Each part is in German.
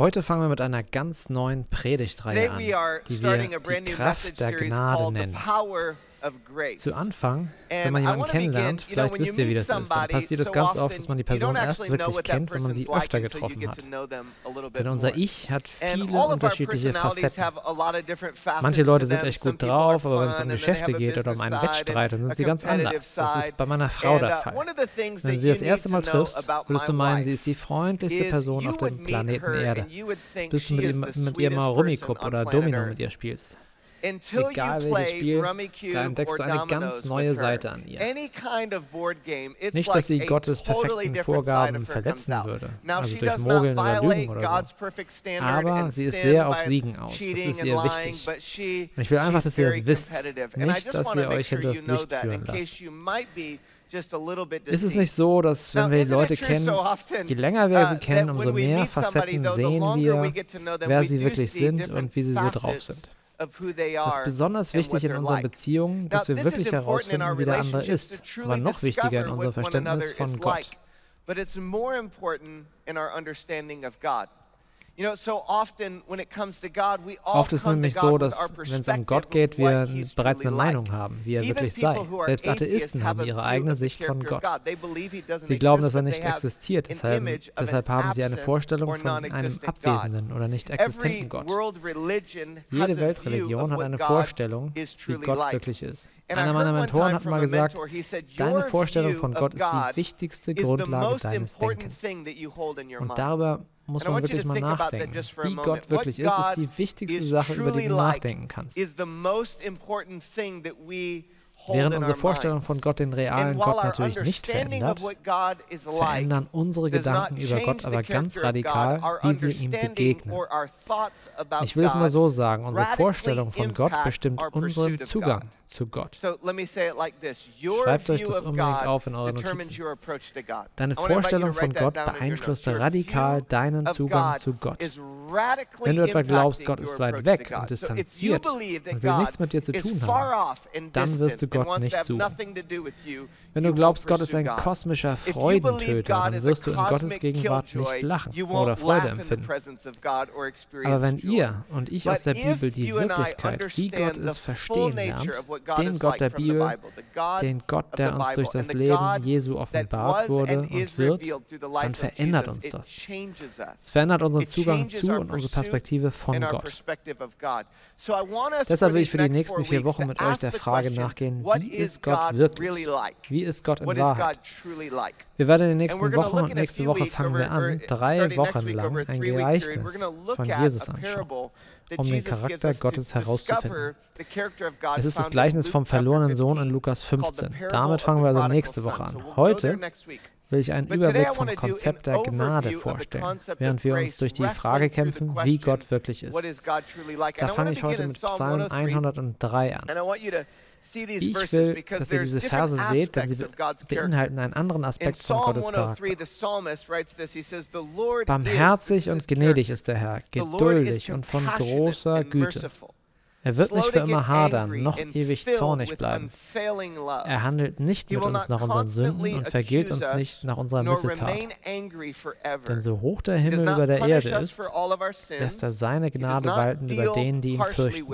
Heute fangen wir mit einer ganz neuen Predigtreihe an, die wir die Kraft der Gnade nennen. Zu Anfang, wenn man jemanden kennenlernt, vielleicht wisst ihr, wie das ist, dann passiert es ganz oft, dass man die Person erst wirklich kennt, wenn man sie öfter getroffen hat. Denn unser Ich hat viele unterschiedliche Facetten. Manche Leute sind echt gut drauf, aber wenn es um Geschäfte geht oder um einen Wettstreit, dann sind sie ganz anders. Das ist bei meiner Frau der uh, Fall. Wenn du sie das erste Mal triffst, würdest du meinen, sie ist die freundlichste Person auf dem Planeten Erde. Bis du mit, mit ihr mal Rummikub oder Domino mit ihr spielst. Egal welches Spiel, da entdeckst du eine ganz neue Seite an ihr. Nicht, dass sie Gottes perfekten Vorgaben verletzen würde, also durch Mogeln oder Lügen oder so. Aber sie ist sehr auf Siegen aus. Das ist ihr wichtig. Und ich will einfach, dass ihr das wisst. Nicht, dass ihr euch hinter das Licht führen lasst. Ist es nicht so, dass wenn wir die Leute kennen, je länger wir sie uh, kennen, umso mehr Facetten sehen wir, wer sie wirklich sind und wie sie so drauf sind? Das ist besonders wichtig in unseren Beziehungen, dass wir wirklich herausfinden, wie der andere ist, aber noch wichtiger in unserem Verständnis von Gott. But it's more important in our understanding of God. Oft ist es nämlich so, dass wenn es um Gott geht, wir bereits eine Meinung haben, wie er wirklich sei. Selbst Atheisten haben ihre eigene Sicht von Gott. Sie glauben, dass er nicht existiert, deshalb, deshalb haben sie eine Vorstellung von einem abwesenden oder nicht existenten Gott. Jede Weltreligion hat eine Vorstellung, wie Gott wirklich ist. Einer meiner Mentoren hat mal gesagt, deine Vorstellung von Gott ist die wichtigste Grundlage deines Denkens. Und darüber muss man wirklich mal nachdenken. Wie Gott wirklich ist, ist die wichtigste Sache, über die du nachdenken kannst. Während unsere Vorstellung von Gott den realen Gott natürlich nicht verändert, verändern unsere Gedanken über Gott aber ganz radikal, wie wir ihm begegnen. Ich will es mal so sagen, unsere Vorstellung von Gott bestimmt unseren Zugang zu Gott. Schreibt euch das unbedingt auf in eure Notizen. Deine Vorstellung von Gott beeinflusst radikal deinen Zugang zu Gott. Wenn du etwa glaubst, Gott ist weit weg und distanziert und will nichts mit dir zu tun haben, dann wirst du Gott nicht suchen. Wenn du glaubst, Gott ist ein kosmischer Freudentöter, dann wirst du in Gottes Gegenwart nicht lachen oder Freude empfinden. Aber wenn ihr und ich aus der Bibel die Wirklichkeit, wie Gott ist, verstehen lernt, den Gott der Bibel, den Gott, der uns durch das Leben Jesu offenbart wurde und wird, dann verändert uns das. Es verändert unseren Zugang zu und unsere Perspektive von Gott. Deshalb will ich für die nächsten vier Wochen mit euch der Frage nachgehen, wie ist Gott wirklich? Wie ist Gott in Wahrheit? Wir werden in den nächsten Wochen und nächste Woche fangen wir an, drei Wochen lang ein Gleichnis von Jesus anschauen um den Charakter Gottes herauszufinden. Es ist das Gleichnis vom verlorenen Sohn in Lukas 15. Damit fangen wir also nächste Woche an. Heute will ich einen Überblick vom Konzept der Gnade vorstellen, während wir uns durch die Frage kämpfen, wie Gott wirklich ist. Da fange ich heute mit Psalm 103 an. Ich will, dass ihr diese Verse seht, denn sie beinhalten einen anderen Aspekt von Gottes Charakter. Barmherzig und gnädig ist der Herr, geduldig und von großer Güte. Er wird nicht für immer hadern, noch ewig zornig bleiben. Er handelt nicht mit uns nach unseren Sünden und vergilt uns nicht nach unserer Missetat. Denn so hoch der Himmel über der Erde ist, lässt er seine Gnade walten über denen, die ihn fürchten.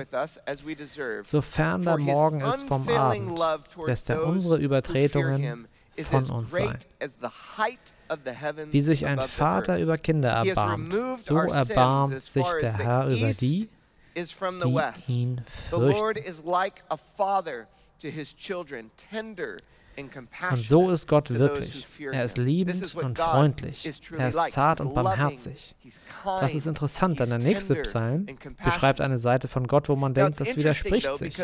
Sofern der Morgen ist vom Abend, lässt er unsere Übertretungen von uns sein. Wie sich ein Vater über Kinder erbarmt, so erbarmt sich der Herr über die, is from the west. The Lord is like a father to his children, tender Und so ist Gott wirklich. Er ist liebend und freundlich. Er ist zart und barmherzig. Das ist interessant, denn der nächste Psalm beschreibt eine Seite von Gott, wo man denkt, das widerspricht sich.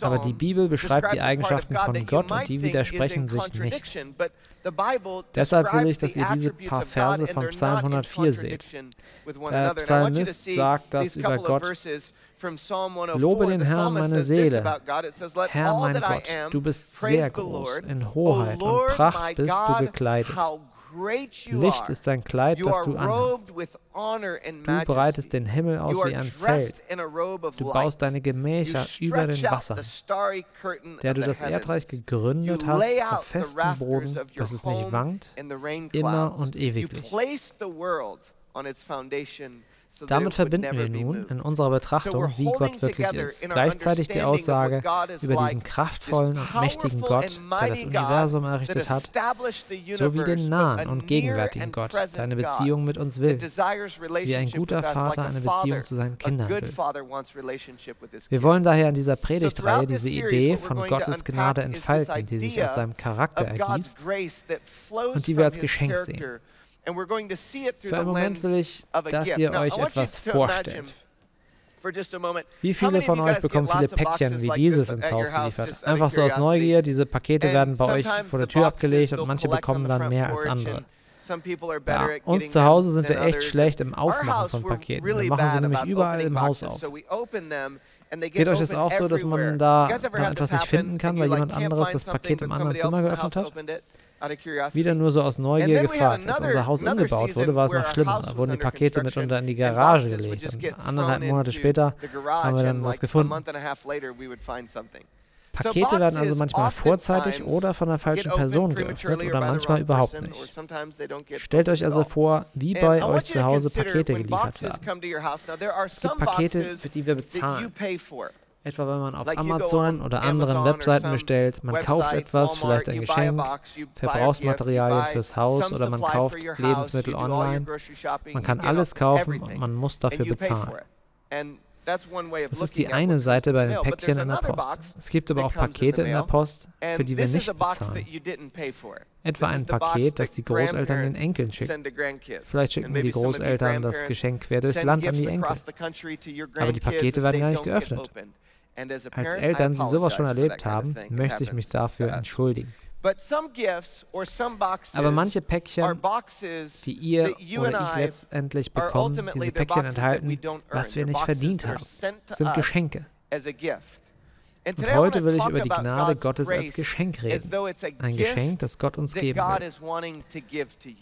Aber die Bibel beschreibt die Eigenschaften von Gott und die widersprechen sich nicht. Deshalb will ich, dass ihr diese paar Verse von Psalm 104 seht. Der Psalmist sagt das über Gott. Lobe den Herrn, meine Seele. Herr, mein Gott, du bist sehr groß. In Hoheit und Pracht bist du gekleidet. Licht ist dein Kleid, das du anhast. Du breitest den Himmel aus wie ein Zelt. Du baust deine Gemächer über den Wassern. Der du das Erdreich gegründet hast auf festem Boden, dass es nicht wankt, immer und ewiglich. Damit verbinden wir nun in unserer Betrachtung, wie Gott wirklich ist, gleichzeitig die Aussage über diesen kraftvollen und mächtigen Gott, der das Universum errichtet hat, sowie den nahen und gegenwärtigen Gott, der eine Beziehung mit uns will, wie ein guter Vater eine Beziehung zu seinen Kindern will. Wir wollen daher in dieser Predigtreihe diese Idee von Gottes Gnade entfalten, die sich aus seinem Charakter ergießt und die wir als Geschenk sehen. Für einen Moment will ich, dass ihr euch etwas vorstellt. Wie viele von euch bekommen viele Päckchen wie dieses ins Haus geliefert? Einfach so aus Neugier, diese Pakete werden bei euch vor der Tür abgelegt und manche bekommen dann mehr als andere. Ja, uns zu Hause sind wir echt schlecht im Aufmachen von Paketen. Wir machen sie nämlich überall im Haus auf. Geht euch das auch so, dass man da etwas nicht finden kann, weil jemand anderes das Paket im anderen Zimmer geöffnet hat? Wieder nur so aus Neugier gefragt. Als unser Haus umgebaut wurde, war es noch schlimmer. Da wurden die Pakete mitunter in die Garage gelegt. Und anderthalb Monate später haben wir dann was gefunden. Pakete werden also manchmal vorzeitig oder von der falschen Person geöffnet oder manchmal überhaupt nicht. Stellt euch also vor, wie bei euch zu Hause Pakete geliefert werden. Es gibt Pakete, für die wir bezahlen. Etwa wenn man auf Amazon oder anderen Webseiten bestellt, man kauft etwas, vielleicht ein Geschenk, Verbrauchsmaterialien fürs Haus oder man kauft Lebensmittel online. Man kann alles kaufen und man muss dafür bezahlen. Das ist die eine Seite bei den Päckchen in der Post. Es gibt aber auch Pakete in der Post, für die wir nicht bezahlen. Etwa ein Paket, das die Großeltern den Enkeln schicken. Vielleicht schicken die Großeltern das Geschenk quer durchs Land an die Enkel. Aber die Pakete werden gar nicht geöffnet. Als Eltern, die sowas schon erlebt haben, möchte ich mich dafür entschuldigen. Aber manche Päckchen, die ihr oder ich letztendlich bekommen, diese Päckchen enthalten, was wir nicht verdient haben, sind Geschenke. Und heute will ich über die Gnade Gottes als Geschenk reden. Ein Geschenk, das Gott uns geben will.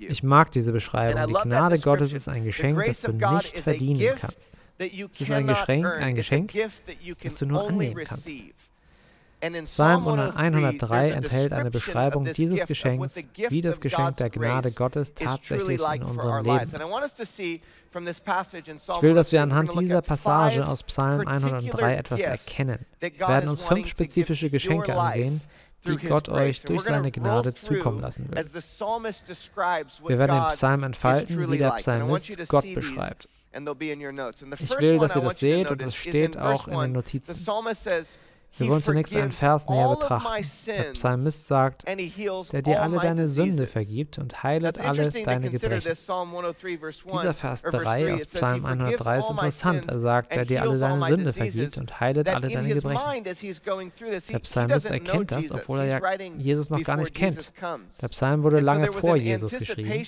Ich mag diese Beschreibung. Die Gnade Gottes ist ein Geschenk, das du nicht verdienen kannst. Es ist ein Geschenk, ein Geschenk, das du nur annehmen kannst. Psalm 103 enthält eine Beschreibung dieses Geschenks, wie das Geschenk der Gnade Gottes tatsächlich in unserem Leben ist. Ich will, dass wir anhand dieser Passage aus Psalm 103 etwas erkennen. Wir werden uns fünf spezifische Geschenke ansehen, die Gott euch durch seine Gnade zukommen lassen will. Wir werden den Psalm entfalten, wie der Psalmist Gott beschreibt. Ich will, dass ihr das seht und es steht auch in den Notizen. Wir wollen zunächst einen Vers näher betrachten. Der Psalmist sagt, der dir alle deine Sünde vergibt und heilet alle deine Gebrechen. Dieser Vers 3 aus Psalm 103 ist interessant. Er sagt, der dir alle deine Sünde vergibt und heilet alle deine Gebrechen. Der Psalmist erkennt das, obwohl er ja Jesus noch gar nicht kennt. Der Psalm wurde lange vor Jesus geschrieben.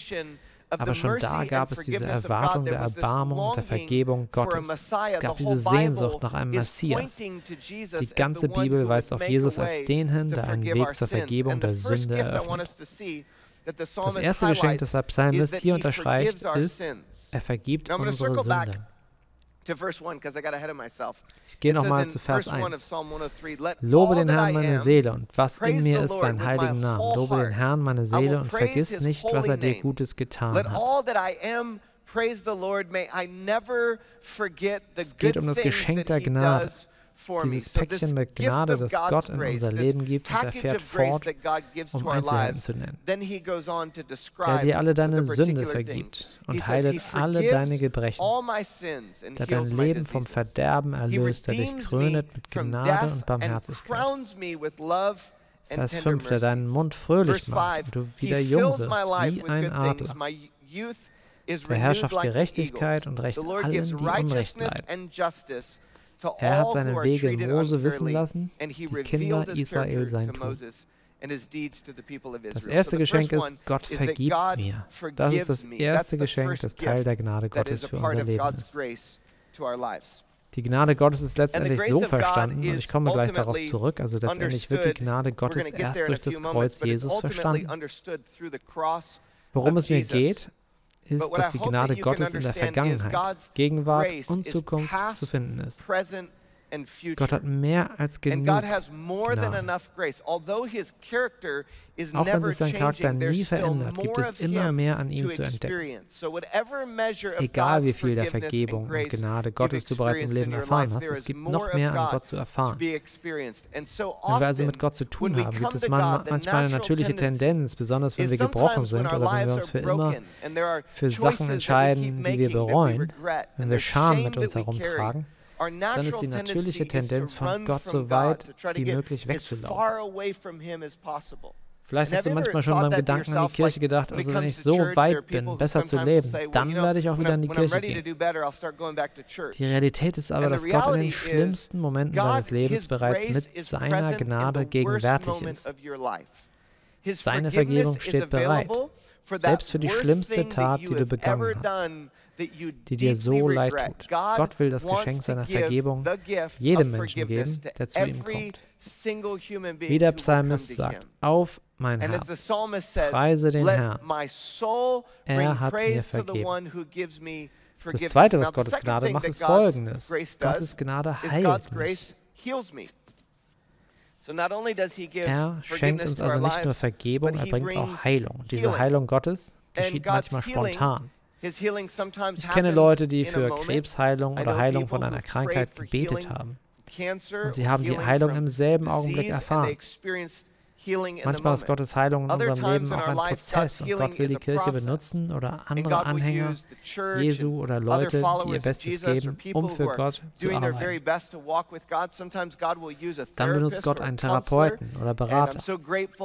Aber schon da gab es diese Erwartung der Erbarmung und der Vergebung Gottes. Es gab diese Sehnsucht nach einem Messias. Die ganze Bibel weist auf Jesus als den hin, der einen Weg zur Vergebung der Sünde eröffnet. Das erste Geschenk, das der Psalmist hier unterstreicht, ist, er vergibt unsere Sünden. Ich gehe nochmal zu Vers 1. Lobe den Herrn meine Seele und was in mir ist sein heiligen Namen. Lobe den Herrn meine Seele und vergiss nicht, was er dir Gutes getan hat. Es geht um das Geschenk der Gnade dieses Päckchen mit Gnade, das Gott in unser Leben gibt, und er fährt fort, um Einzelheiten zu nennen. Der dir alle deine Sünde vergibt und heilet alle deine Gebrechen, der dein Leben vom Verderben erlöst, der dich krönet mit Gnade und Barmherzigkeit. Vers 5, der deinen Mund fröhlich macht und du wieder jung wirst, wie ein Adler. Der Herrschaft Gerechtigkeit und Recht allen, die Unrecht leiden. Er hat seine Wege Mose wissen lassen, die Kinder Israel sein Tun. Das erste Geschenk ist, Gott vergibt mir. Das ist das erste Geschenk, das Teil der Gnade Gottes für unser Leben ist. Die Gnade Gottes ist letztendlich so verstanden, und ich komme gleich darauf zurück, also letztendlich wird die Gnade Gottes erst durch das Kreuz Jesus verstanden. Worum es mir geht, ist, dass die Gnade Gottes in der Vergangenheit, Gegenwart und Zukunft zu finden ist. Gott hat mehr als genug Gnade. Auch wenn sich sein Charakter nie verändert, gibt es immer mehr an ihm zu entdecken. Egal wie viel der Vergebung und Gnade Gottes du bereits im Leben erfahren hast, es gibt noch mehr an Gott zu erfahren. Wenn wir also mit Gott zu tun haben, gibt es manchmal eine natürliche Tendenz, besonders wenn wir gebrochen sind oder wenn wir uns für immer für Sachen entscheiden, die wir bereuen, wenn wir Scham mit uns herumtragen, dann ist die natürliche Tendenz von Gott so weit wie möglich wegzulaufen. Vielleicht hast du manchmal schon beim Gedanken an die Kirche gedacht, also wenn ich so weit bin, besser zu leben, dann werde ich auch wieder in die Kirche gehen. Die Realität ist aber, dass Gott in den schlimmsten Momenten deines Lebens bereits mit seiner Gnade gegenwärtig ist. Seine Vergebung steht bereit, selbst für die schlimmste Tat, die du begangen hast die dir so leid tut. Gott will das Geschenk seiner Vergebung jedem Menschen geben, der zu ihm kommt. Wie der Psalmist sagt, auf mein Herz, preise den Herrn. Er hat mir vergeben. Das Zweite, was Gottes Gnade macht, ist folgendes. Gottes Gnade heilt mich. Er schenkt uns also nicht nur Vergebung, er bringt auch Heilung. Diese Heilung Gottes geschieht manchmal spontan. Ich kenne Leute, die für Krebsheilung oder Heilung von einer Krankheit gebetet haben. Und sie haben die Heilung im selben Augenblick erfahren. Manchmal ist Gottes Heilung in unserem Leben auch ein Prozess und Gott will die Kirche benutzen oder andere Anhänger Jesu oder Leute, die ihr Bestes geben, um für Gott zu arbeiten. Dann benutzt Gott einen Therapeuten oder Berater.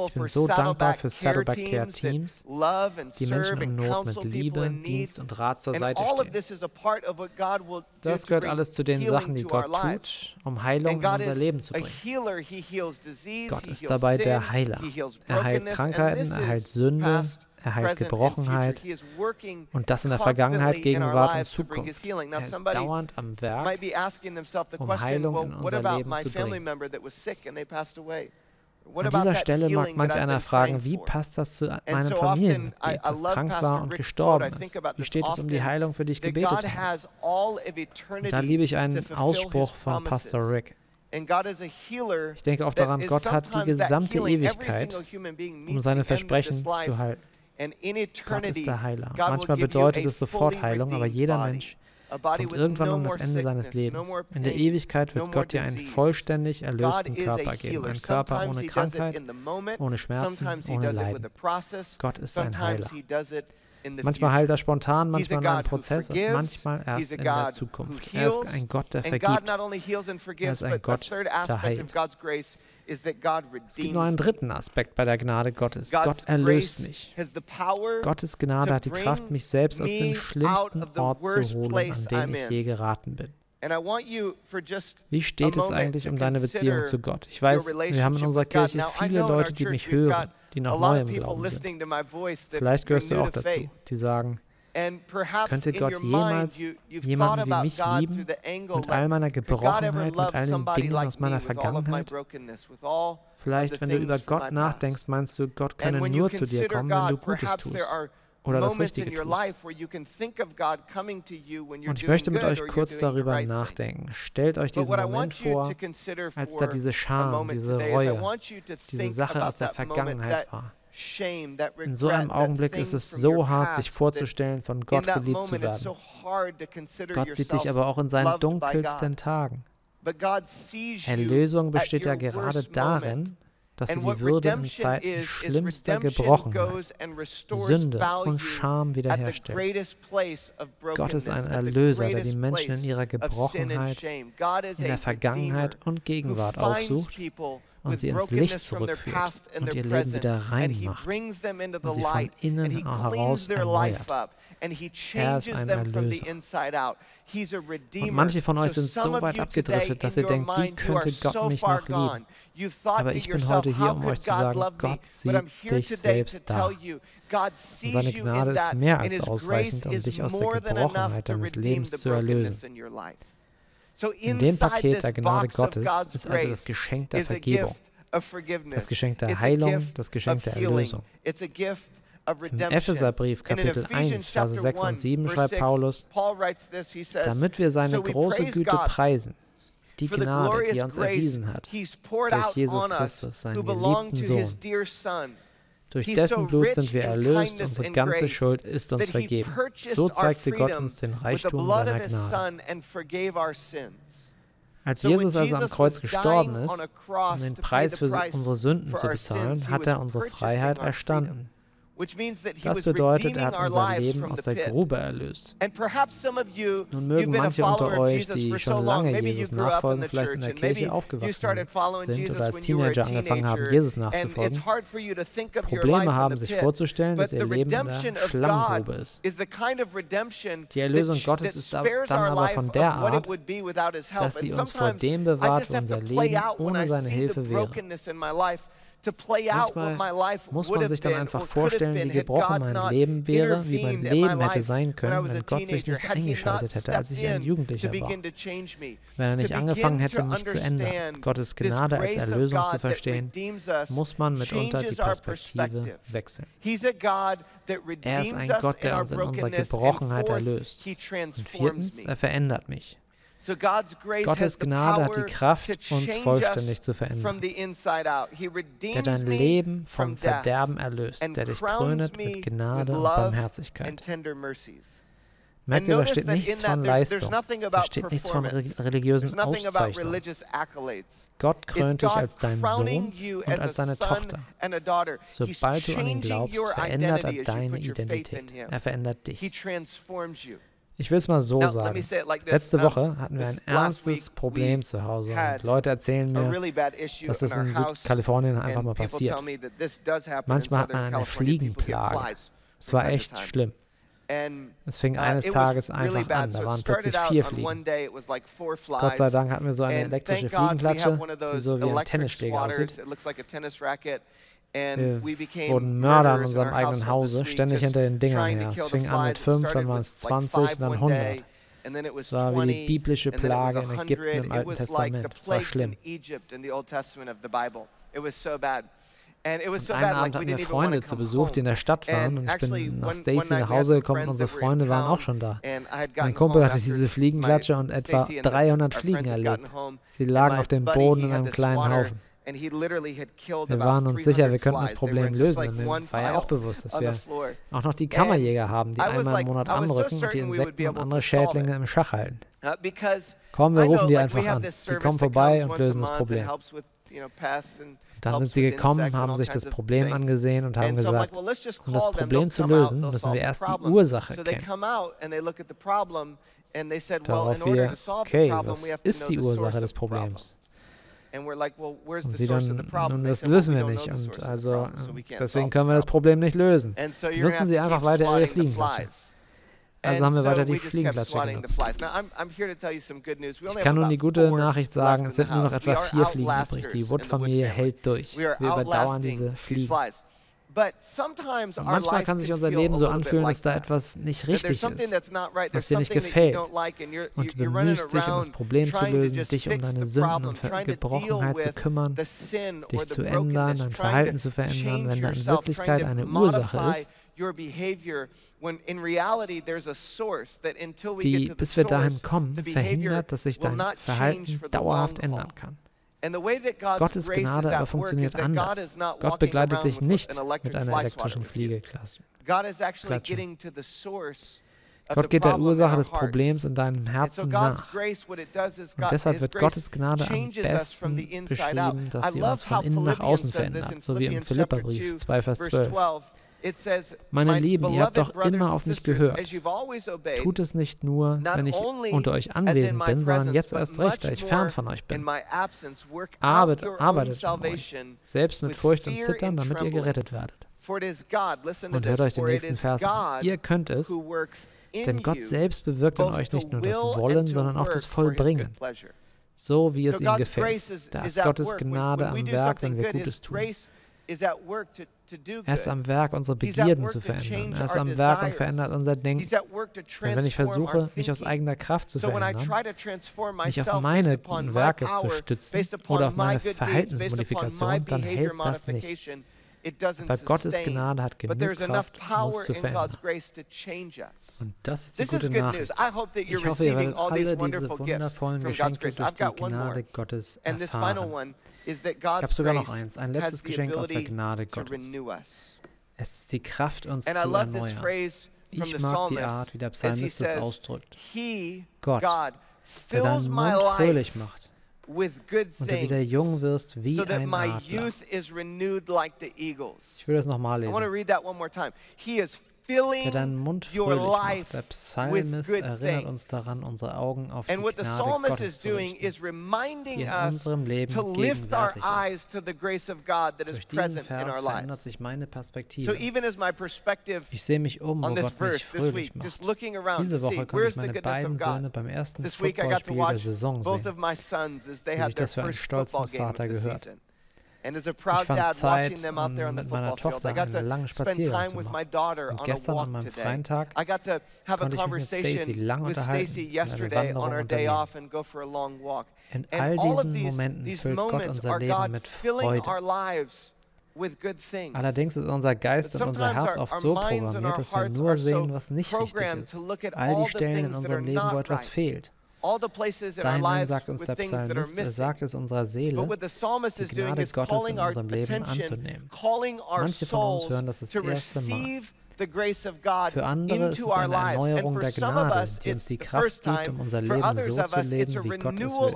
Ich bin so dankbar für Saddleback Care Teams, die Menschen in Not mit Liebe, Dienst und Rat zur Seite stehen. Das gehört alles zu den Sachen, die Gott tut, um Heilung in unser Leben zu bringen. Gott ist dabei der Heiler. Er heilt Krankheiten, er heilt Sünde, er heilt Gebrochenheit und das in der Vergangenheit, Gegenwart und Zukunft. Er ist dauernd am Werk, um Heilung in unser Leben zu bringen. An dieser Stelle mag manch einer fragen, wie passt das zu meinem Familienmitglied, das krank war und gestorben ist? Wie steht es um die Heilung, für die ich gebetet habe? Und da liebe ich einen Ausspruch von Pastor Rick. Ich denke auch daran, Gott hat die gesamte Ewigkeit, um seine Versprechen zu halten. Gott ist der Heiler. Manchmal bedeutet es sofort Heilung, aber jeder Mensch kommt irgendwann um das Ende seines Lebens. In der Ewigkeit wird Gott dir einen vollständig erlösten Körper geben. Einen Körper ohne Krankheit, ohne Schmerzen, ohne Leiden. Gott ist ein Heiler. Manchmal heilt er spontan, manchmal in einem Prozess und manchmal erst in der Zukunft. Er ist ein Gott, der vergibt. Er ist ein Gott, der heilt. Es gibt noch einen dritten Aspekt bei der Gnade Gottes. Gott erlöst mich. Gottes Gnade hat die Kraft, mich selbst aus dem schlimmsten Ort zu holen, an den ich je geraten bin. Wie steht es eigentlich um deine Beziehung zu Gott? Ich weiß, wir haben in unserer Kirche viele Leute, die mich hören die noch neu im Glauben sind. Vielleicht gehörst du auch dazu, die sagen, könnte Gott jemals jemanden wie mich lieben, mit all meiner Gebrochenheit, mit all den Dingen aus meiner Vergangenheit? Vielleicht, wenn du über Gott nachdenkst, meinst du, Gott könne nur zu dir kommen, wenn du Gutes tust oder das Richtige tust. Und ich möchte mit euch kurz darüber nachdenken. Stellt euch diesen Moment vor, als da diese Scham, diese Reue, diese Sache aus der Vergangenheit war. In so einem Augenblick ist es so hart, sich vorzustellen, von Gott geliebt zu werden. Gott sieht dich aber auch in seinen dunkelsten Tagen. Erlösung besteht ja gerade darin, dass sie die Würde in Zeiten schlimmster Gebrochenheit, Sünde und Scham wiederherstellt. Gott ist ein Erlöser, der die Menschen in ihrer Gebrochenheit, in der Vergangenheit und Gegenwart aufsucht und sie ins Licht zurückführt und ihr Leben wieder rein macht und sie von innen heraus erneuert. Er ist ein Erlöser. Und manche von euch sind so weit abgedriftet, dass ihr denkt, wie könnte Gott mich noch lieben? Aber ich bin heute hier, um euch zu sagen, Gott sieht dich selbst da. Und seine Gnade ist mehr als ausreichend, um dich aus der Gebrochenheit deines Lebens zu erlösen. In dem Paket der Gnade Gottes ist also das Geschenk der Vergebung, das Geschenk der Heilung, das Geschenk der Erlösung. Im Epheserbrief Kapitel 1, Verse 6 und 7 schreibt Paulus, damit wir seine große Güte preisen, die Gnade, die er uns erwiesen hat, durch Jesus Christus, seinen geliebten Sohn. Durch dessen Blut sind wir erlöst, unsere ganze Schuld ist uns vergeben. So zeigte Gott uns den Reichtum seiner Gnade. Als Jesus also am Kreuz gestorben ist, um den Preis für unsere Sünden zu bezahlen, hat er unsere Freiheit erstanden. Das bedeutet, er hat unser Leben aus der Grube erlöst. Nun mögen manche unter euch, die schon lange Jesus nachfolgen, vielleicht in der Kirche aufgewachsen sind oder als Teenager angefangen haben, Jesus nachzufolgen, Probleme haben, sich vorzustellen, dass ihr Leben in der Schlangengrube ist. Die Erlösung Gottes ist dann aber von der Art, dass sie uns vor dem bewahrt, unser Leben ohne seine Hilfe wäre. Manchmal muss man sich dann einfach vorstellen, wie gebrochen mein Leben wäre, wie mein Leben hätte sein können, wenn Gott sich nicht eingeschaltet hätte, als ich ein Jugendlicher war. Wenn er nicht angefangen hätte, mich zu ändern, Gottes Gnade als Erlösung zu verstehen, muss man mitunter die Perspektive wechseln. Er ist ein Gott, der uns in unserer Gebrochenheit erlöst. Und viertens, er verändert mich. Gottes Gnade hat die Kraft, uns vollständig zu verändern. Der dein Leben vom Verderben erlöst, der dich krönet mit Gnade und Barmherzigkeit. Merkt ihr, da steht nichts von Leistung. Da steht nichts von religiösen Auszeichnungen. Gott krönt dich als deinen Sohn und als seine Tochter. Sobald du an ihn glaubst, verändert er deine Identität. Er verändert dich. Ich will es mal so sagen. Letzte Woche hatten wir ein ernstes Problem zu Hause und Leute erzählen mir, dass das in Südkalifornien einfach mal passiert. Manchmal hat man eine Fliegenplage. Es war echt schlimm. Es fing uh, eines Tages einfach an. Da waren plötzlich vier Fliegen. Gott sei Dank hatten wir so eine elektrische Fliegenklatsche, die so wie ein Tennisschläger aussieht. Wir wurden Mörder in unserem eigenen Hause, ständig hinter den Dingern her. Es fing an mit fünf, dann waren es 20 und dann 100. Es war wie die biblische Plage in Ägypten im Alten Testament. Es war schlimm. Und einen Abend hatten wir Freunde zu Besuch, die in der Stadt waren. Und ich bin nach Stacy nach Hause gekommen und unsere Freunde waren auch schon da. Mein Kumpel hatte diese Fliegenklatsche und etwa 300 Fliegen erlebt. Sie lagen auf dem Boden in einem kleinen Haufen. Wir waren uns sicher, wir könnten das Problem lösen. Mir war ja auch bewusst, dass wir auch noch die Kammerjäger haben, die einmal im Monat anrücken und die Insekten und andere Schädlinge im Schach halten. Uh, Komm, wir rufen die einfach an. Die kommen vorbei und lösen das Problem. Dann sind sie gekommen, haben sich das Problem angesehen und haben gesagt, um das Problem zu lösen, müssen wir erst die Ursache kennen. Darauf wir, okay, was ist die Ursache des Problems? Und sie dann, nun, das wissen wir nicht. Und also, deswegen können wir das Problem nicht lösen. Nutzen Sie einfach weiter Ihre Fliegenklatsche. Also haben wir weiter die Fliegenklatsche genutzt. Ich kann nun die gute Nachricht sagen, es sind nur noch etwa vier Fliegen übrig. Die Wood-Familie hält durch. Wir überdauern diese Fliegen. Und manchmal kann sich unser Leben so anfühlen, dass da etwas nicht richtig ist, was dir nicht gefällt. Und du bemühst dich, um das Problem zu lösen, dich um deine Sünden und Gebrochenheit zu kümmern, dich zu ändern, dein Verhalten zu verändern, wenn da in Wirklichkeit eine Ursache ist, die, bis wir dahin kommen, verhindert, dass sich dein Verhalten dauerhaft ändern kann. Gottes Gnade aber funktioniert anders. Gott begleitet dich nicht mit einer elektrischen Fliegeklatsche. Gott geht der Ursache des Problems in deinem Herzen nach. Und deshalb wird Gottes Gnade am besten beschrieben, dass sie uns von innen nach außen verändert, so wie im Philipperbrief 2, Vers 12. Meine Lieben, ihr habt doch immer auf mich gehört. Tut es nicht nur, wenn ich unter euch anwesend bin, sondern jetzt erst recht, da ich fern von euch bin. Arbeitet, arbeitet an euch, selbst mit Furcht und Zittern, damit ihr gerettet werdet. Und hört euch den nächsten Vers an. Ihr könnt es, denn Gott selbst bewirkt in euch nicht nur das Wollen, sondern auch das Vollbringen so wie es ihm gefällt. Da ist Gottes Gnade am Werk, wenn wir Gutes tun. Er ist am Werk, unsere Begierden zu verändern. Er ist am Werk und verändert unser Denken. Und wenn ich versuche, mich aus eigener Kraft zu verändern, mich auf meine guten Werke zu stützen oder auf meine Verhaltensmodifikation, dann hält das nicht. Aber Gottes Gnade hat genug Kraft, um uns zu verändern. Und das ist die gute Nachricht. Ich hoffe, ihr werdet alle diese wundervollen Geschenke durch die Gnade Gottes erfahren. Ich habe sogar noch eins, ein letztes Geschenk aus der Gnade Gottes. Es ist die Kraft, uns zu erneuern. Ich mag die Art, wie der Psalmist das ausdrückt. Gott, der deinen Mund fröhlich macht und du wieder jung wirst wie ein Adler. Ich will das nochmal lesen der deinen Mund fröhlich macht. Der Psalmist erinnert uns daran, unsere Augen auf die Gnade Gottes zu richten, die in unserem Leben gegenwärtig ist. Durch diesen Vers verändert sich meine Perspektive. Ich sehe mich um, wo Gott mich fröhlich macht. Diese Woche konnte ich meine beiden Söhne beim ersten Footballspiel der Saison sehen, wie sich das für einen stolzen Vater gehört. Ich fand Zeit, um mit meiner Tochter einen langen Spaziergang zu machen. Und gestern an meinem freien Tag konnte ich mich mit Stacy lang unterhalten eine Wanderung unternehmen. In all diesen Momenten füllt Gott unser Leben mit Freude. Allerdings ist unser Geist und unser Herz oft so programmiert, dass wir nur sehen, was nicht richtig ist. All die Stellen in unserem Leben, wo etwas fehlt. Dahin sagt uns der Psalmist, er sagt es unserer Seele, die Gnade Gottes in unserem Leben anzunehmen. Manche von uns hören das das erste Mal. Für andere ist es eine Erneuerung der Gnade, die uns die Kraft gibt, um unser Leben so zu leben, wie Gott es will.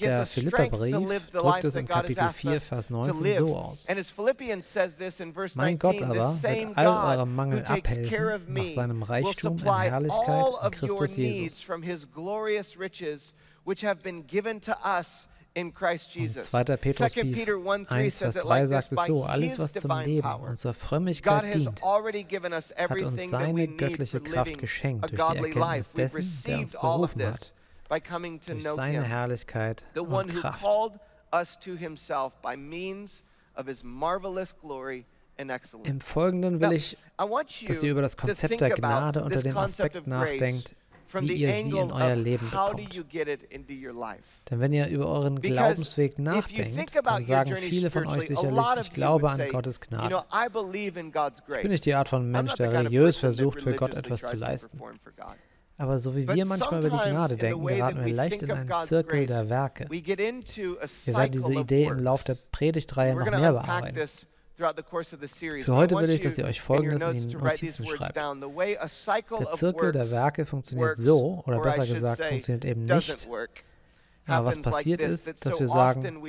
Der Philipperbrief drückt es in Kapitel 4, Vers 19 so aus. Mein Gott aber wird all eurem Mangel abhelfen nach seinem Reichtum in Herrlichkeit in Christus Jesus. Und 2. Petrusbrief 1, Vers 3 sagt es so, alles was zum Leben und zur Frömmigkeit dient, hat uns seine göttliche Kraft geschenkt durch die Erkenntnis dessen, der uns berufen hat durch seine Herrlichkeit und Kraft. Im Folgenden will ich, dass ihr über das Konzept der Gnade unter dem Aspekt nachdenkt, wie ihr sie in euer Leben bekommt. Denn wenn ihr über euren Glaubensweg nachdenkt, dann sagen viele von euch sicherlich, ich glaube an Gottes Gnade. Ich bin nicht die Art von Mensch, der religiös versucht, für Gott etwas zu leisten. Aber so wie wir manchmal über die Gnade denken, geraten wir leicht in einen Zirkel der Werke. Wir werden diese Idee im Lauf der Predigtreihe noch mehr bearbeiten. Für heute will ich, dass ihr euch Folgendes in die Notizen schreibt. Der Zirkel der Werke funktioniert so, oder besser gesagt, funktioniert eben nicht. Aber was passiert ist, dass wir sagen,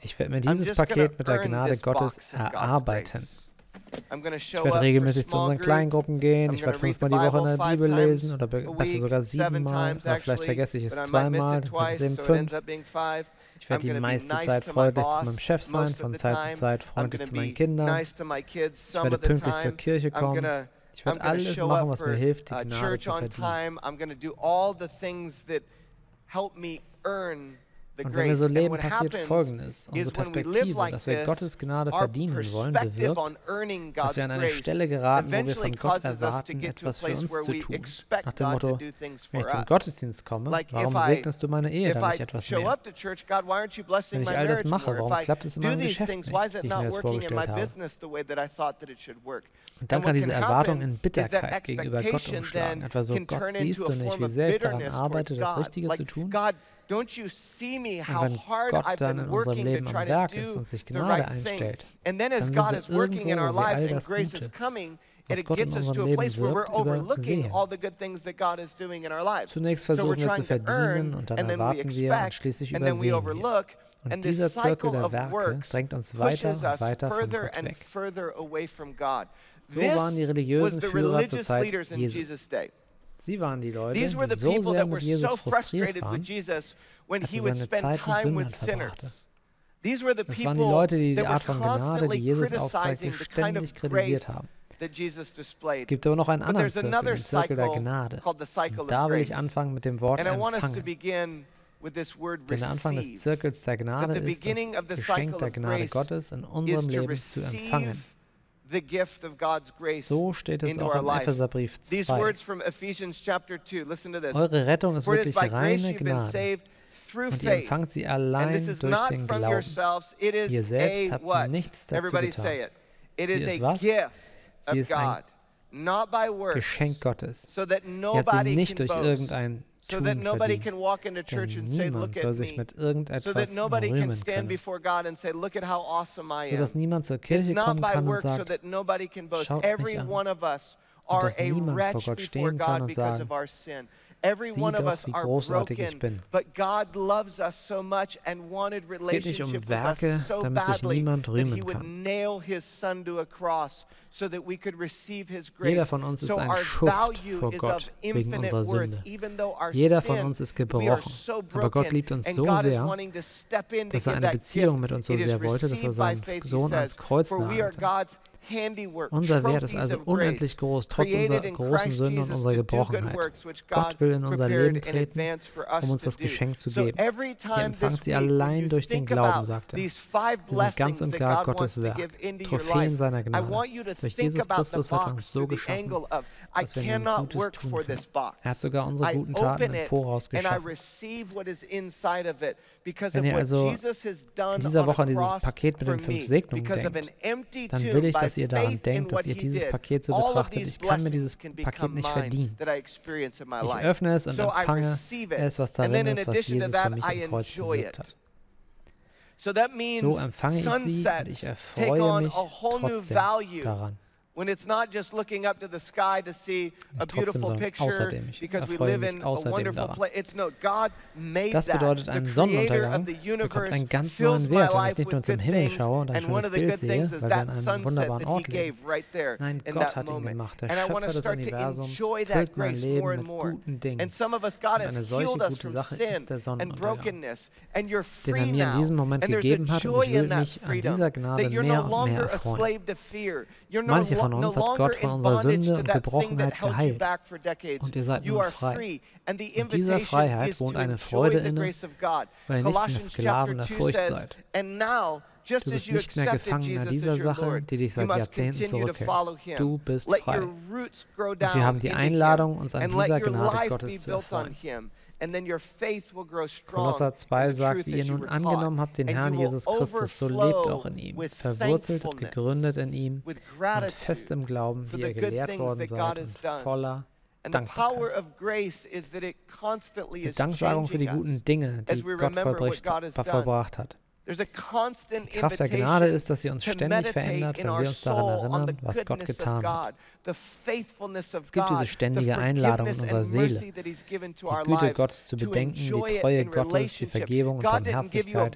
ich werde mir dieses Paket mit der Gnade Gottes erarbeiten. Ich werde regelmäßig zu unseren Kleingruppen gehen. Ich werde fünfmal die Woche in der Bibel lesen oder besser sogar siebenmal. Oder vielleicht vergesse ich es zweimal, dann sind es eben fünf. Ich werde die meiste Zeit freundlich zu meinem Chef sein, von Zeit zu Zeit freundlich zu meinen Kindern. Ich werde pünktlich zur Kirche kommen. Ich werde alles machen, was mir hilft, die Gnade zu verdienen. Und wenn wir so leben, passiert Folgendes. Unsere Perspektive, dass wir Gottes Gnade verdienen wollen, bewirkt, dass wir an eine Stelle geraten, wo wir von Gott erwarten, etwas für uns zu tun. Nach dem Motto, wenn ich zum Gottesdienst komme, warum segnest du meine Ehe dann nicht etwas mehr? Wenn ich all das mache, warum klappt es in meinem Geschäft nicht, wie ich mir das vorgestellt habe? Und dann kann diese Erwartung in Bitterkeit gegenüber Gott umschlagen. Etwa so, Gott siehst du nicht, wie sehr ich daran arbeite, das Richtige zu tun? Und wenn Gott dann in unserem Leben am Werk ist und sich Gnade einstellt, dann sind wir irgendwo, wie all das Gute, was Gott in unserem Leben wirkt, übersehen. Zunächst versuchen wir zu verdienen und dann erwarten wir und schließlich übersehen wir. Und dieser Zirkel der Werke drängt uns weiter und weiter von Gott weg. So waren die religiösen Führer zur Zeit Jesu. Sie waren die Leute, die so sehr mit Jesus frustriert waren, dass er seine Zeit mit Sündern verbrachte. Das waren die Leute, die die Art von Gnade, die Jesus aufzeigte, ständig kritisiert haben. Es gibt aber noch einen anderen Zirkel, den Zirkel der Gnade. Und da will ich anfangen mit dem Wort empfangen. Denn der Anfang des Zirkels der Gnade ist das Geschenk der Gnade Gottes in unserem Leben zu empfangen. So steht es auch im Epheserbrief 2. Eure Rettung ist wirklich reine Gnade. Und ihr empfangt sie allein durch den Glauben. Ihr selbst habt nichts dazu getan. Sie ist was? Sie ist ein Geschenk Gottes. Ihr habt sie nicht durch irgendein so that nobody can walk into church and say, look at sich me. So that nobody can stand before God and say, look at how awesome I am. So dass zur it's not by works so that nobody can boast. Every one of us are a wretch before God because of our sin. Every one of us are broken, but God loves us so much and wanted relationship with us so badly that he would nail his son to a cross. So that we could receive His grace. Jeder von uns ist ein Schuft vor Gott wegen unserer Sünde. Jeder von uns ist gebrochen. Aber Gott liebt uns so sehr, dass er eine Beziehung mit uns so sehr wollte, dass er seinen Sohn ans Kreuz nahte. Unser Wert ist also unendlich groß, trotz unserer großen Sünde und unserer Gebrochenheit. Gott will in unser Leben treten, um uns das Geschenk zu geben. Ihr empfangt sie allein durch den Glauben, sagt er. Wir sind ganz und gar Gottes Werk, Trophäen seiner Gnade. Durch Jesus Christus hat er uns so geschaffen, dass wir ihm Gutes tun können. Er hat sogar unsere guten Taten im Voraus geschaffen. Wenn ihr also in dieser Woche an dieses Paket mit den fünf Segnungen denkt, dann will ich, dass ihr daran denkt, dass ihr dieses Paket so betrachtet. Ich kann mir dieses Paket nicht verdienen. Ich öffne es und empfange es, was darin ist, was Jesus für mich am Kreuz bewirkt hat. So empfange ich sie und ich erfreue mich trotzdem daran. When it's not just looking up to the sky to see a beautiful picture because we live in a wonderful place. It's no, God made das bedeutet, ein Sonnenuntergang bekommt einen ganz neuen Wert, wenn ich nicht nur zum Himmel schaue und ein schönes Bild sehe, weil wir an einem wunderbaren Ort leben. Nein, Gott hat ihn gemacht. Der Schöpfer des Universums füllt mein Leben mit guten Dingen. Und eine solche gute Sache ist der Sonnenuntergang, den er mir in diesem Moment gegeben hat und ich will mich an dieser Gnade mehr erfreuen. Manche von uns hat Gott von unserer Sünde und Gebrochenheit geheilt. Und ihr seid nun frei. In dieser Freiheit wohnt eine Freude inne, weil ihr nicht mehr Sklaven der Furcht seid. Du bist nicht mehr Gefangener dieser Sache, die dich seit Jahrzehnten zurückhält. Du bist frei. Und wir haben die Einladung, uns an dieser Gnade Gottes zu erfreuen. Kolosser 2 sagt, wie ihr nun angenommen habt den Herrn Jesus Christus, so lebt auch in ihm, verwurzelt und gegründet in ihm und fest im Glauben, wie ihr gelehrt worden seid und voller Dankbarkeit. Mit Danksagung für die guten Dinge, die Gott vollbracht hat. Die Kraft der Gnade ist, dass sie uns ständig verändert, wenn wir uns daran erinnern, was Gott getan hat. Es gibt diese ständige Einladung in unserer Seele, die Güte Gottes zu bedenken, die Treue Gottes, die Vergebung und Barmherzigkeit,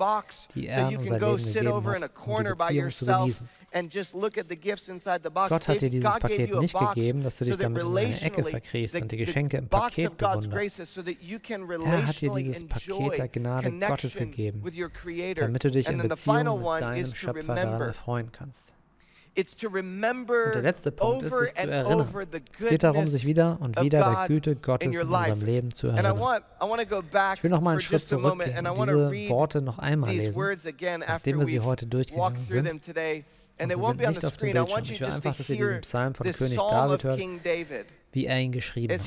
die er in unser Leben gegeben hat, um die Beziehung zu genießen. Gott hat dir dieses Paket nicht gegeben, dass du dich damit in eine Ecke verkriechst und die Geschenke im Paket bewunderst. Er hat dir dieses Paket der Gnade Gottes gegeben, damit du dich in Beziehung mit deinem Schöpfer daran erfreuen kannst. Und der letzte Punkt ist, sich zu erinnern. Es geht darum, sich wieder und wieder der Güte Gottes in unserem Leben zu erinnern. Ich will noch mal einen Schritt zurückgehen und diese Worte noch einmal lesen, nachdem wir sie heute durchgegangen sind. Und sie sind nicht auf dem Bildschirm. Ich will einfach, dass ihr diesen Psalm von König David hört, wie er ihn geschrieben hat.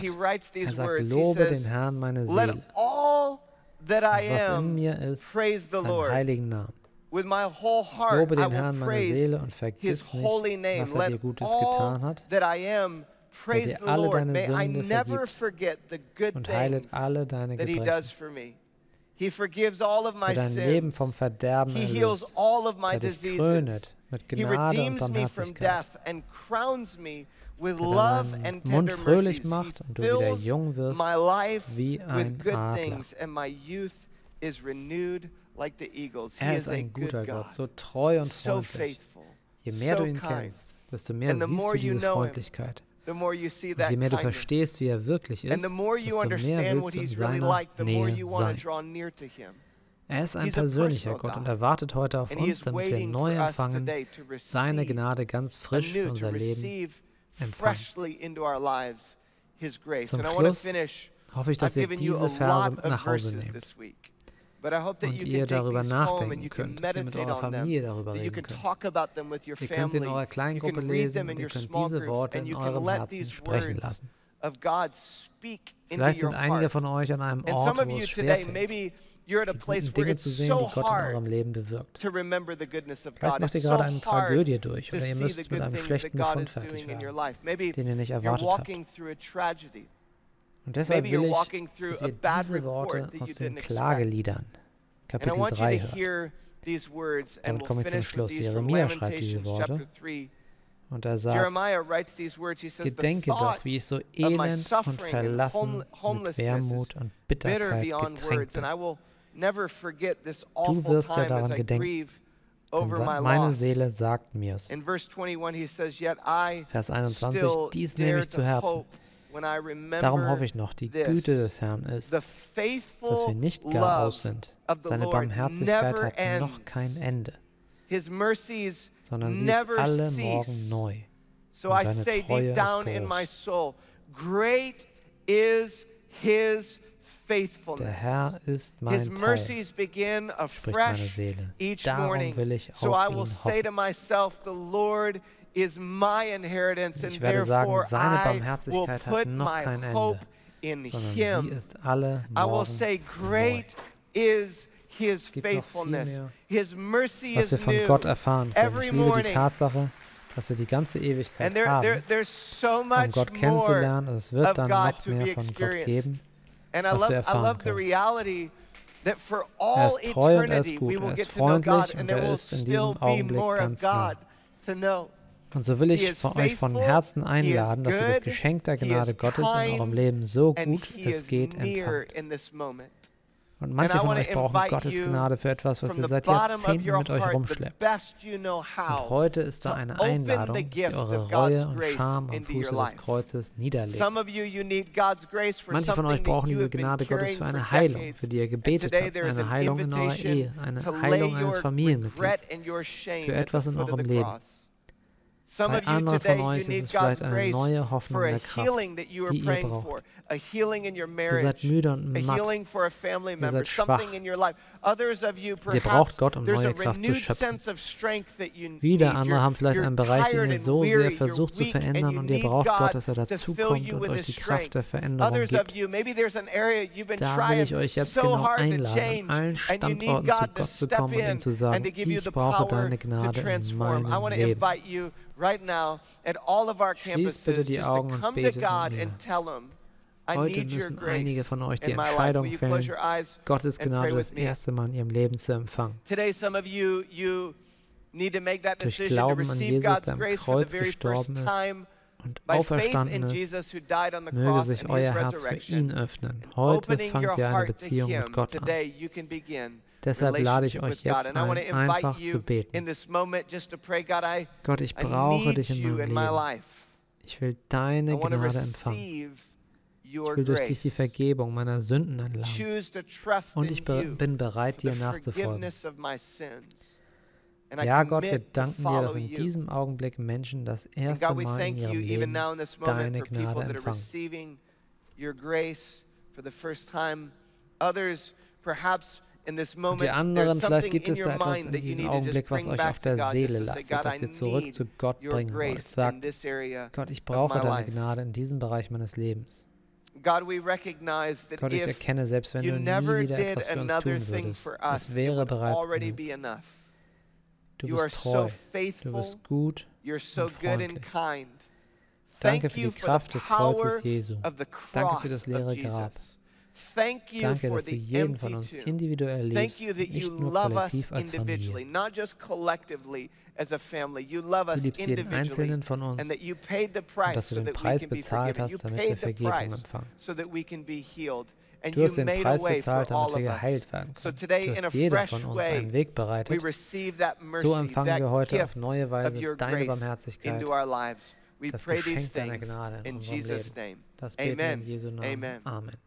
Er sagt, lobe den Herrn meine Seele. Was in mir ist, seinen heiligen Namen. Lobe den Herrn meine Seele und vergiss nicht, was er dir Gutes getan hat, der dir alle deine Sünde vergibt und heilet alle deine Gebrechen. Der dein Leben vom Verderben erlöst, der dich krönet mit Gnade und Barmherzigkeit, der deinen Mund fröhlich macht und du wieder jung wirst wie ein Adler. Er ist ein guter Gott, so treu und freundlich. Je mehr du ihn kennst, desto mehr siehst du diese Freundlichkeit. Und je mehr du verstehst, wie er wirklich ist, desto mehr willst du in seiner Nähe sein. Er ist ein persönlicher Gott und er wartet heute auf uns, damit wir neu empfangen, seine Gnade ganz frisch für unser Leben empfangen. Zum Schluss hoffe ich, dass ihr diese Verse mit nach Hause nehmt. und ihr darüber nachdenken könnt, dass ihr mit eurer Familie darüber reden könnt. Ihr könnt sie in eurer Kleingruppe lesen und ihr könnt diese Worte in eurem Herzen sprechen lassen. Vielleicht sind einige von euch an einem Ort, wo es schwerfällt, Dinge zu sehen, die Gott in eurem Leben bewirkt. Vielleicht macht ihr gerade eine Tragödie durch oder ihr müsst mit einem schlechten Befund fertig werden, den ihr nicht erwartet habt. Und deshalb will ich, dass ihr diese Worte aus den Klageliedern, Kapitel 3, hört. Damit komme ich zum Schluss. Jeremia schreibt diese Worte. Und er sagt, Gedenke doch, wie ich so elend und verlassen mit Wermut und Bitterkeit getränkt bin. Du wirst ja daran gedenken. Denn meine Seele sagt mir's. Vers 21, dies nehme ich zu Herzen. Darum hoffe ich noch, die Güte des Herrn ist, dass wir nicht gar aus sind. Seine Barmherzigkeit hat noch kein Ende, sondern sie ist alle Morgen neu. Und deine Treue ist groß. Der Herr ist mein Teil, spricht meine Seele. Darum will ich auf ihn hoffen. Ich werde sagen, seine Barmherzigkeit hat noch kein Ende, sondern sie ist alle morgen neu. Gibt noch viel mehr, was wir von Gott erfahren können. Ich liebe die Tatsache, dass wir die ganze Ewigkeit haben, um Gott kennenzulernen. Und es wird dann noch mehr von Gott geben, was wir erfahren können. Er ist treu und er ist gut, er ist freundlich und er ist in diesem Augenblick ganz nah. Und so will ich von euch von Herzen einladen, dass ihr das Geschenk der Gnade Gottes in eurem Leben so gut es geht empfangt. Und manche von euch brauchen Gottes Gnade für etwas, was ihr seit Jahrzehnten mit euch rumschleppt. Und heute ist da eine Einladung, dass ihr eure Reue und Scham am Fuße des Kreuzes niederlegt. Manche von euch brauchen diese Gnade Gottes für eine Heilung, für die ihr gebetet habt, eine Heilung in eurer Ehe, eine Heilung eines Familienmitglieds, für etwas in eurem Leben. Bei anderen von euch ist es vielleicht eine neue Hoffnung der Kraft, die ihr braucht. Ihr seid müde und matt. Ihr seid schwach. Ihr braucht Gott, um neue Kraft zu schöpfen. Wieder andere haben vielleicht einen Bereich, den ihr so sehr versucht zu verändern und ihr braucht Gott, dass er dazukommt und euch die Kraft der Veränderung gibt. Da will ich euch jetzt genau einladen, an allen Standorten zu Gott zu kommen und ihm zu sagen, ich brauche deine Gnade in meinem Leben. Schließt bitte die Augen und betet mit mir. Heute müssen einige von euch die Entscheidung fällen, Gottes Gnade das erste Mal in ihrem Leben zu empfangen. Durch Glauben an Jesus, der am Kreuz gestorben ist und auferstanden ist, möge sich euer Herz für ihn öffnen. Heute fangt ihr eine Beziehung mit Gott an. Deshalb lade ich euch jetzt ein, einfach zu beten. Gott, ich brauche dich in meinem Leben. Ich will deine Gnade empfangen. Ich will durch dich die Vergebung meiner Sünden erlangen. Und ich bin bereit, dir nachzufolgen. Ja, Gott, wir danken dir, dass in diesem Augenblick Menschen das erste Mal in ihrem Leben deine Gnade empfangen. Und die anderen, vielleicht gibt es da etwas in diesem Augenblick, was euch auf der Seele lastet, dass ihr zurück zu Gott bringen wollt. Sagt, Gott, ich brauche deine Gnade in diesem Bereich meines Lebens. Gott, ich erkenne, selbst wenn du nie wieder etwas für uns tun würdest, es wäre bereits genug. Du bist treu, du bist gut und freundlich. Danke für die Kraft des Kreuzes Jesu. Danke für das leere Grab. Danke, dass du jeden von uns individuell liebst, nicht nur kollektiv als Familie. Du liebst jeden Einzelnen von uns und dass du den Preis bezahlt hast, damit wir Vergebung empfangen. Du hast den Preis bezahlt, damit wir geheilt werden können. Du hast jedem von uns einen Weg bereitet. So empfangen wir heute auf neue Weise deine Barmherzigkeit, das Geschenk deiner Gnade in unserem Leben. Das beten wir in Jesu Namen. Amen.